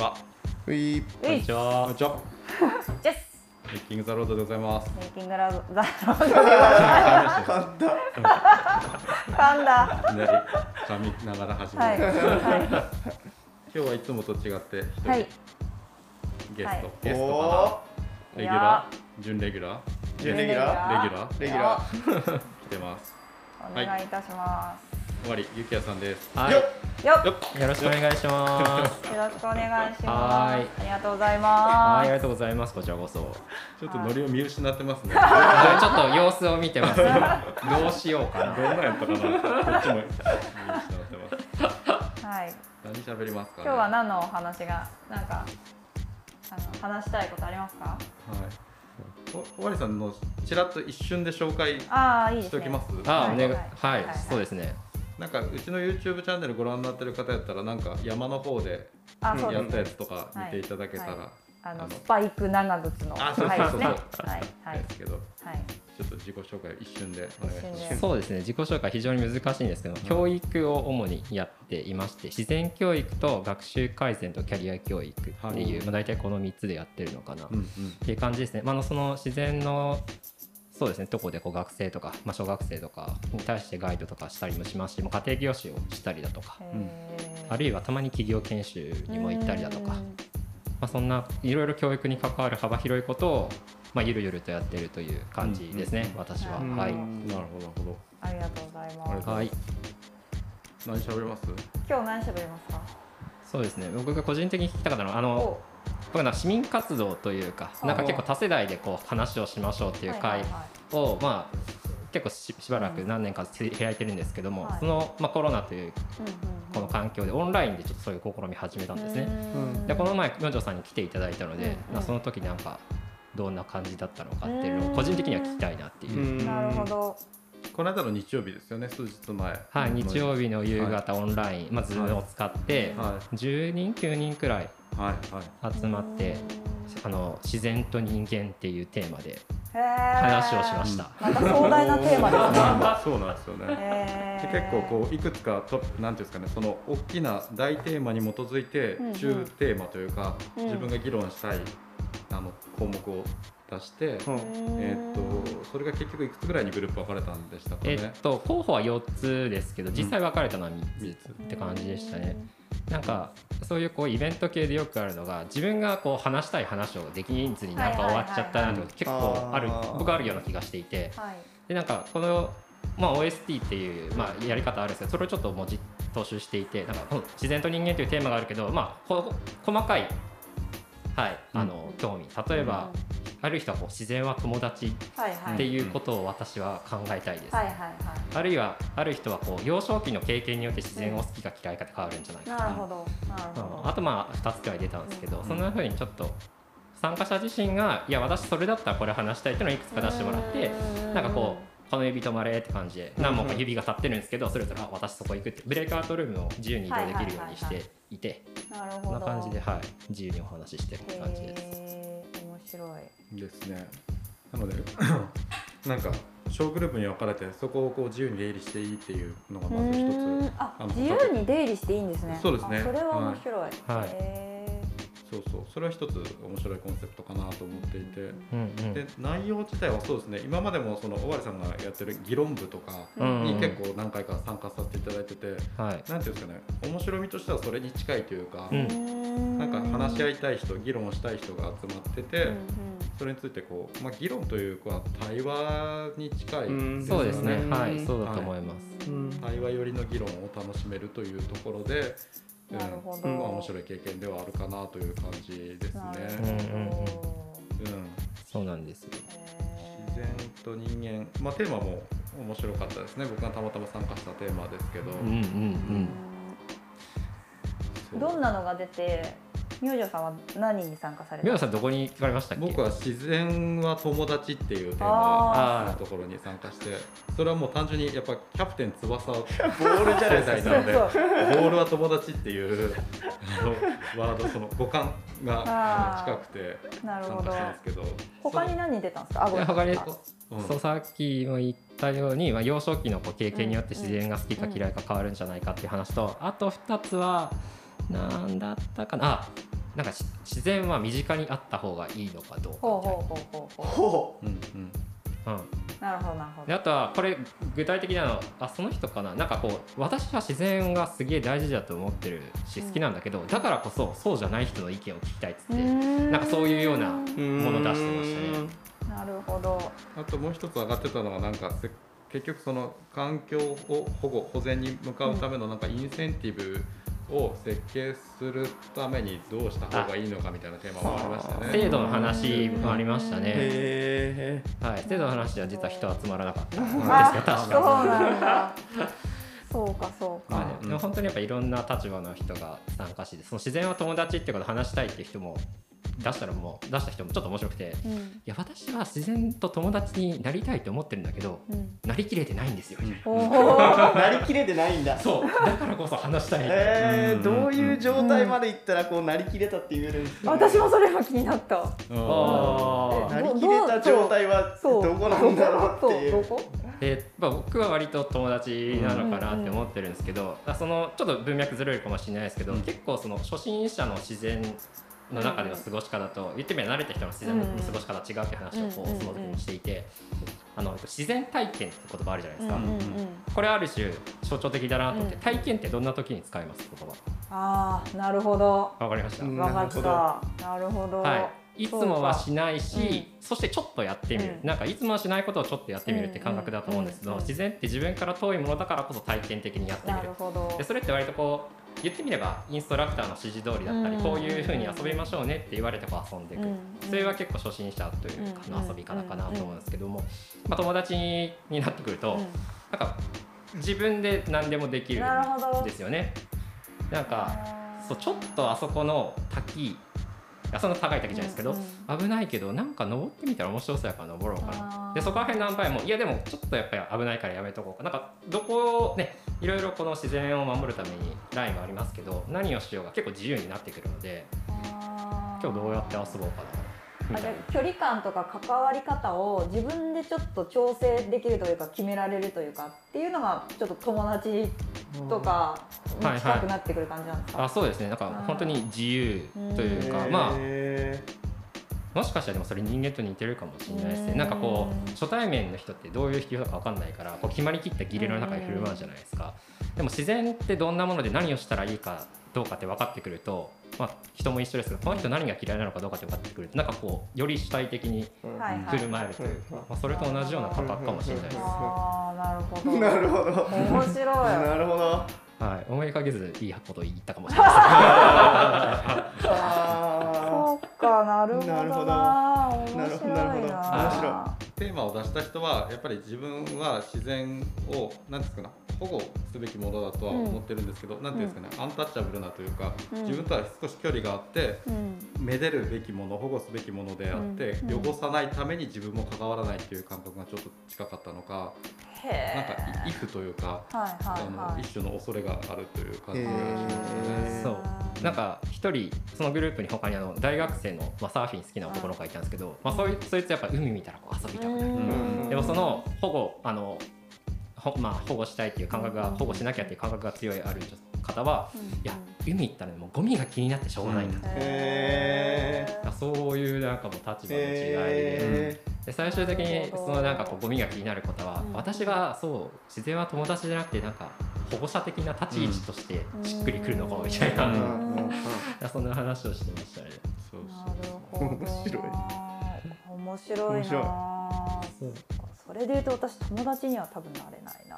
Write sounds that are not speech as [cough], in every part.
は。ういこんにちは。こんにちは。ジェスメイキングザロードでございます。メイキングラブザロードでございます。噛んだ噛んだいきなり噛みながら始めはいる。は今日はいつもと違って一人、いはいゲスト、はい。ゲストおかーな。レギュラー、準レギュラー、準レギュラレギュラー。レギュラー。[laughs] 来てます。お願いいたしま終わり、ゆきやさんです。はい。よよろしくお願いします。よろしくお願いしはますありがとうございはい、ますありがとうございます。こちらこそ。ちょっとノリを見失ってますね。ちょっと様子を見てます。[laughs] どうしようかな。どんなんやったかな。こっちも見失ってます。はい何喋りますか、ね。今日は何のお話がなんかあの話したいことありますか？はい。お、おわりさんのちらっと一瞬で紹介ああいいですねしておきます？あ、はいお願い。はいはいはい、そうですね。なんかうちの YouTube チャンネルご覧になってる方やったらなんか山の方であそうやったやつとか見ていただけたら、はい。ああののスパイク長靴のあそうそうそうね。はいはい。ですけどはい。ちょっと自己紹介を一瞬でお願いします。そうですね。自己紹介非常に難しいんですけど、教育を主にやっていまして、自然教育と学習改善とキャリア教育っていう、はい。まあ大体この3つでやってるのかな。うんうん。っていう感じですね。まあ、あのその自然のそうですね。とこでこう学生とか、まあ、小学生とかに対してガイドとかしたりもしますし、もう家庭教師をしたりだとか、あるいはたまに企業研修にも行ったりだとか、まあ、そんないろいろ教育に関わる幅広いことを、まあ、ゆるゆるとやってるという感じですね、うん。私は。うん。はい、なるほどなるほど。ありがとうございます。はい、何喋ります？今日何喋りますか？そうですね。僕が個人的に聞きたかったのはあのお僕なんか市民活動というかなんか結構多世代でこう話をしましょうっていう会はいはいはい。をまあ結構ししばらく何年か開いてるんですけども、はい。その、まあ、コロナというこの環境でオンラインでちょっとそういう試み始めたんですね。うんでこの前明星さんに来ていただいたので、うんまあ、その時なんかどんな感じだったのかっていうのを個人的には聞きたいなっていう。なるほど。この間の日曜日ですよね数日前。はい、日曜日の夕方オンライン、まあ、ズームを使って、は10人9人くらいいはいはい集まってあの自然と人間っていうテーマで話話をしました。また壮大なテーマですね。[laughs] そうなんですよね。結構こういくつかとなんていうんですかねその大きな大テーマに基づいて中テーマというか、うん。自分が議論したいあの項目を出して、うん。えーっとそれが結局いくつぐらいにグループ分かれたんでしたかね。えっと、候補は4つですけど実際分かれたのは3つって感じでしたね。なんかそういうこうイベント系でよくあるのが自分がこう話したい話をできずになんか終わっちゃったなとか結構ある僕はあるような気がしていて。はい。でなんかこの、まあ、OST っていう、まあ、やり方あるんですけどそれをちょっと文字踏襲していてなんか自然と人間というテーマがあるけど、まあ、こ細かい、はい、あの興味。例えば、ある人はこう自然は友達っていうことを私は考えたいです。あるいはある人はこう幼少期の経験によって自然を好きか嫌いかって変わるんじゃないいか。なるほど。なるうん。あとまあ2つくらい出たんですけど、ん。そんな風にちょっと参加者自身がいや私それだったらこれ話したいっていうのをいくつか出してもらってなんかこうこの指止まれって感じで何本か指が立ってるんですけどそれぞれあ私そこ行くってブレイクアウトルームを自由に移動できるようにしていてこんな感じではい。自由にお話ししてる感じです。白い。ですね。なので [laughs] なんか小グループに分かれてそこをこう自由に出入りしていいっていうのがまず一つ。ああの自由に出入りしていいんですね。そうですね。あそれは面白い。はい。へそうそう。それは一つ面白いコンセプトかなと思っていて。うんうん。で内容自体はそうですね。今までもその尾張さんがやってる議論部とかうんに結構何回か参加させていただいてて、はい。なんていうんですかね。面白みとしてはそれに近いというか、うん。ーなんか話し合いたい人議論をしたい人が集まってて、うんうん。それについてこう、まあ、議論というか対話に近いうんそうですね。うんはい。そうだと思います。うん。対話寄りの議論を楽しめるというところで、うんなるほどまあ、面白い経験ではあるかなという感じですなるね。うんうんうんうんそうなんですよ。自然と人間、まあ、テーマも面白かったですね僕がたまたま参加したテーマですけど、うんうんうん。そうどんなのが出て明星さんは何に参加された？宮野さんどこに行かれましたっけ？僕は自然は友達っていうテーあマのところに参加してそれはもう単純にやっぱキャプテン翼ボールじゃないなのでボールは友達っていうあのワードその五感が近くて参なるほど。加したんですけど他に何出たんですか？あごめんい。や他にあうん。そうさっきも言ったように、まあ、幼少期のこう経験によって自然が好きか嫌いか変わるんじゃないかっていう話と、あと2つは何だったかな。あなんかし自然は身近にあった方がいいのかどうかほうほうほうほうほほう。んうん。うん。うなるほどなるほど。であとはこれ具体的なのあその人かな。なんかこう私は自然がすげえ大事だと思ってるしうん好きなんだけど、だからこそそうじゃない人の意見を聞きたいっつって、ななんかそういうようなうもの出してましたね。なるほど。あともう一つ上がってたのがなんかせ結局その環境を保護保全に向かうためのなんかインセンティブを設計するためにどうした方がいいのかみたいなテーマもありましたね。制度の話もありましたね、へはい、制度の話では実は人集まらなかったんですけどあ確そうかなんだ。そうかそうに、まか。あねでも本当にやっぱいろんな立場の人が参加してその自然は友達っていうことを話したいっていう人も出したらもう出した人もちょっと面白くてうん。いや私は自然と友達になりたいと思ってるんだけどうん。なりきれてないんですよ、[laughs] なりきれてないんだ。そう。だからこそ話したい。えー、うん。どういう状態までいったらこうなりきれたって言えるんですか、私もそれは気になった。あー。なりきれた状態はそうどこなんだろうっていう。でまあ、僕は割と友達なのかなって思ってるんですけど、あそのちょっと文脈ずれるかもしれないですけど、うん。結構その初心者の自然の中での過ごし方と、言ってみれば慣れた人の自然の過ごし方は違うって話をこううんその時にしていて、あの自然体験って言葉あるじゃないですか、うんうんうん。これある種象徴的だなと思って、うん。体験ってどんな時に使います？言葉。ああなるほど。わかりました、うん分かった。なるほど。はい、いつもはしないし、うん。そしてちょっとやってみる、うん。なんかいつもはしないことをちょっとやってみるって感覚だと思うんですけど、うんうん自然って自分から遠いものだからこそ体験的にやってみなるるほど。でそれって割とこう言ってみればインストラクターの指示通りだったり、うん。こういうふうに遊びましょうねって言われてこう遊んでいく、うん。それは結構初心者というかの遊び方かなと思うんですけども、まあ、友達になってくると、うん。なんか自分で何でもできるんですよね。なんかそうちょっとあそこの滝あそんな高い滝じゃないですけど、うんうん危ないけどなんか登ってみたら面白そうやから登ろうかな。でそこら辺何回もいやでもちょっとやっぱり危ないからやめとこうかな。んかどこをねいろいろこの自然を守るためにラインはありますけど何をしようが結構自由になってくるので今日どうやって遊ぼうかな距離感とか関わり方を自分でちょっと調整できるというか決められるというかっていうのがちょっと友達とかに近くなってくる感じなんですか、あそうですね。なんか本当に自由というかまあへもしかしたらでもそれ人間と似てるかもしれないですね。うん。なんかこう初対面の人ってどういう人か分かんないからこう決まりきった儀礼の中で振る舞うじゃないですか。でも自然ってどんなもので何をしたらいいかどうかって分かってくると、まあ、人も一緒ですけどこの人何が嫌いなのかどうかって分かってくるとなんかこうより主体的に振る舞える。というか、まあ、それと同じような感覚かもしれないです、ああなるほど。[laughs] なるほど。面白い。[laughs] なるほどはい、思いかけずいいこと言ったかもしれないそうかなるほどななるほど。面白いななるほどなるほど。面白テーマを出した人はやっぱり自分は自然を何ですかね保護すべきものだとは思ってるんですけど、なんていうんですかね、アンタッチャブルなというか、うん。自分とは少し距離があってうん。めでるべきもの保護すべきものであって、うん。汚さないために自分も関わらないっていう感覚がちょっと近かったのか、へなんかえイフというか、はいはいあのはい一種の恐れがあるという感じがしますね。そう。なんか一人そのグループに他にあの大学生の、まあ、サーフィン好きな男の子がいたんですけど、まあ、そういそいつやっぱ海見たらこう遊びたくなる、うん。でもその保護あのほまあ、保護したいっていう感覚が保護しなきゃっていう感覚が強いある方は、うん。いや海行ったらもうゴミが気になってしょうがないん。だと、そういうなんかもう立場の違いで,、へで最終的にそのなんかこうゴミが気になる方は、うん。私がそう自然は友達じゃなくてなんか保護者的な立ち位置としてしっくりくるのかもみたいな、そんな話をしてましたね。そうなそう。るほど。面白い。面白いなそれで言うと私友達には多分なれないな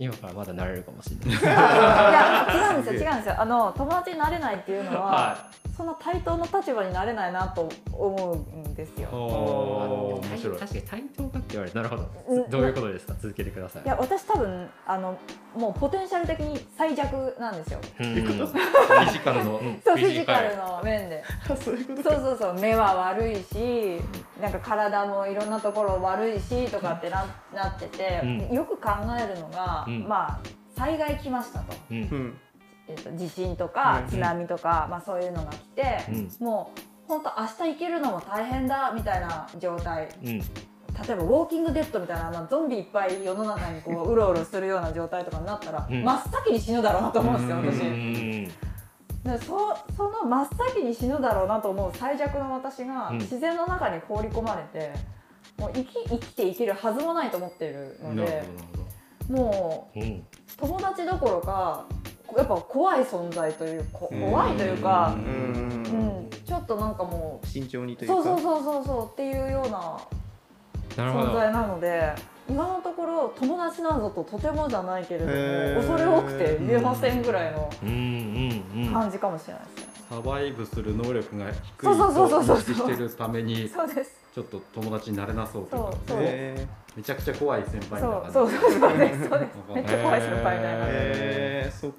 今からまだなれるかもしれない。[laughs] いや違うんですよ違うんですよあの友達になれないっていうのは、はそんな対等の立場になれないなと思うんですよおー面白い。確かに対等言われるなるほど。うんどういうことですか？続けてください。いや私多分あのもうポテンシャル的に最弱なんですよ。うん。[laughs] フィジカルの、うん。そうフィジカル。の面で。あそういうことそうそうそう。目は悪いしなんか体もいろんなところ悪いしとかってななってて、うん。よく考えるのが、うん。まあ災害来ましたと,、うん。うん。えっと地震とかうん。津波とか、まあ、そういうのが来て、うん。もう本当明日行けるのも大変だみたいな状態。うん例えば「ウォーキングデッド」みたいなあのゾンビいっぱい世の中にこう [laughs] うろうろするような状態とかになったら、うん。真っ先に死ぬだろうなと思うんですようん。私。うん。でそその真っ先に死ぬだろうなと思う最弱の私がうん。自然の中に放り込まれて、もう生き生きていけるはずもないと思ってるのでもう友達どころかやっぱ怖い存在というこ怖いというかう、うんん、ちょっとなんかもう慎重にというか。そうそうそうそうそうっていうような存在なので今のところ友達なんぞととてもじゃないけれども恐れ多くて言えませんぐらいの感じかもしれないですね。サバイブする能力が低いそうそうそうそうそうと認識してるためにちょっと友達になれなそうというかそうへめちゃくちゃ怖い先輩みたいなそうそうそうですそう。ですめっちゃ怖い先輩みたいな。へーそっ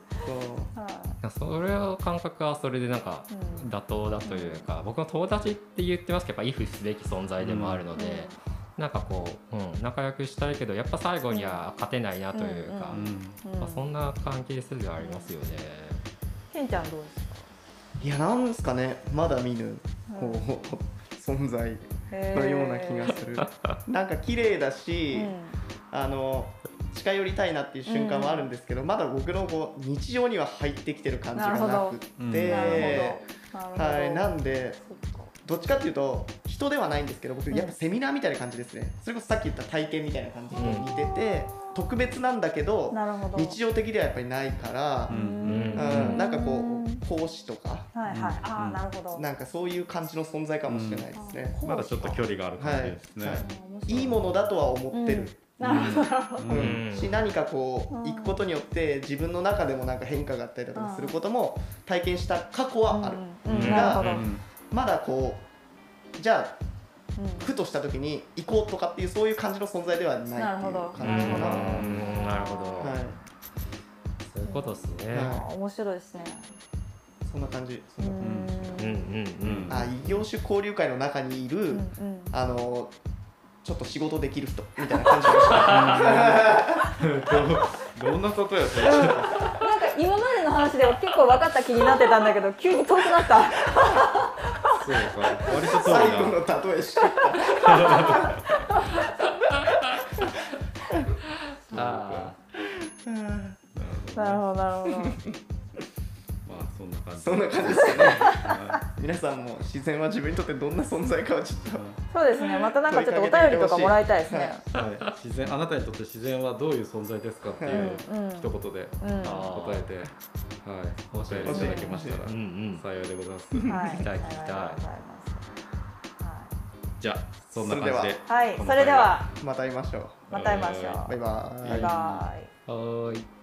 か。それを感覚はそれでなんかうん。妥当だというか、僕の友達って言ってますけどやっぱイフすべき存在でもあるので、なんかこう、うん、仲良くしたいけどやっぱ最後には勝てないなというか、うんうんまあ、そんな関係性ではありますよね。ケンちゃんどうですか？いやなんですかね。まだ見ぬこう存在のような気がする。[laughs] なんか綺麗だし、あの近寄りたいなっていう瞬間はあるんですけど、まだ僕のこう日常には入ってきてる感じがなくて、はい、なんでどっちかっていうと人ではないんですけど僕うん。やっぱセミナーみたいな感じですね。それこそさっき言った体験みたいな感じに似てて、特別なんだけどなるほど。日常的ではやっぱりないからう、ん。うん。なんかこう講師とかはいはい。あうん。あなるほど。なんかそういう感じの存在かもしれないですね、うん。まだちょっと距離がある感じですね、はい。はい。いいものだとは思ってる、なるほど。うん。うん。し何かこううん行くことによって自分の中でもなんか変化があったりだとかすることも体験した過去はある、うん。うん。うんなるほど。うん。まだこうじゃあうんふとした時に行こうとかっていうそういう感じの存在ではないっていうなるほど。感うんじかな。なるほど、い、そういうことですね。はあ面白いですね。そんな感じ。そうんんなうんうんうん。あ異業種交流会の中にいる、うんうん。あのちょっと仕事できる人みたいな感じがした。どんなことやったなんか今までの話では結構分かった気になってたんだけど急に遠くなったそうか割とそう最後だの例えしか。あなるほどなるほど感じ。そんな感じですかね。は皆さんも自然は自分にとってどんな存在かをちょっと。そうですね。またなんかちょっとお便りとかもらいたいですね。い。はい。自然あなたにとって自然はどういう存在ですかっていううん。うん一言でうん。あ答えて、はい、お便りいただけましたら。うんうん。幸いでございます。はい。聞きたい聞きたい。じゃあそんな感じで。は。い、は。いそれでは。また会いましょう。また会いましょう。バイバイ。バイバイ。はーい。